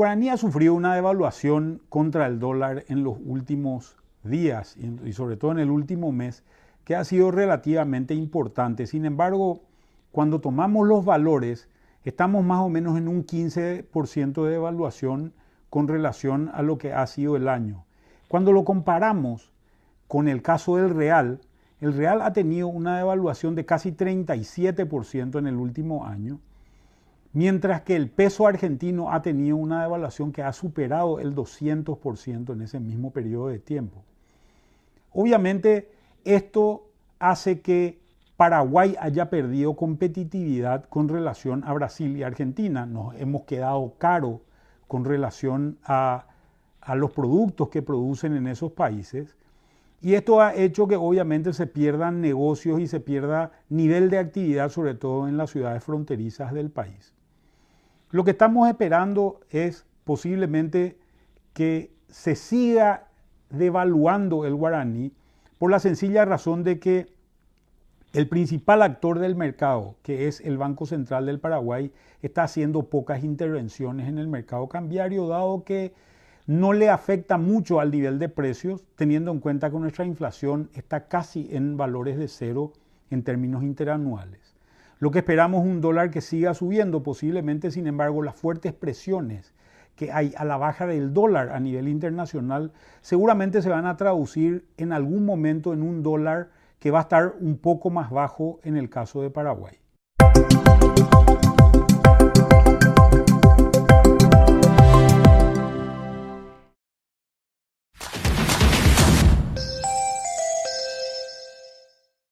Guaraní ha sufrido una devaluación contra el dólar en los últimos días y sobre todo en el último mes que ha sido relativamente importante. Sin embargo, cuando tomamos los valores, estamos más o menos en un 15% de devaluación con relación a lo que ha sido el año. Cuando lo comparamos con el caso del real, el real ha tenido una devaluación de casi 37% en el último año mientras que el peso argentino ha tenido una devaluación que ha superado el 200% en ese mismo periodo de tiempo. Obviamente esto hace que Paraguay haya perdido competitividad con relación a Brasil y Argentina. Nos hemos quedado caro con relación a, a los productos que producen en esos países. Y esto ha hecho que obviamente se pierdan negocios y se pierda nivel de actividad, sobre todo en las ciudades fronterizas del país. Lo que estamos esperando es posiblemente que se siga devaluando el guaraní por la sencilla razón de que el principal actor del mercado, que es el Banco Central del Paraguay, está haciendo pocas intervenciones en el mercado cambiario, dado que no le afecta mucho al nivel de precios, teniendo en cuenta que nuestra inflación está casi en valores de cero en términos interanuales. Lo que esperamos es un dólar que siga subiendo, posiblemente, sin embargo, las fuertes presiones que hay a la baja del dólar a nivel internacional seguramente se van a traducir en algún momento en un dólar que va a estar un poco más bajo en el caso de Paraguay.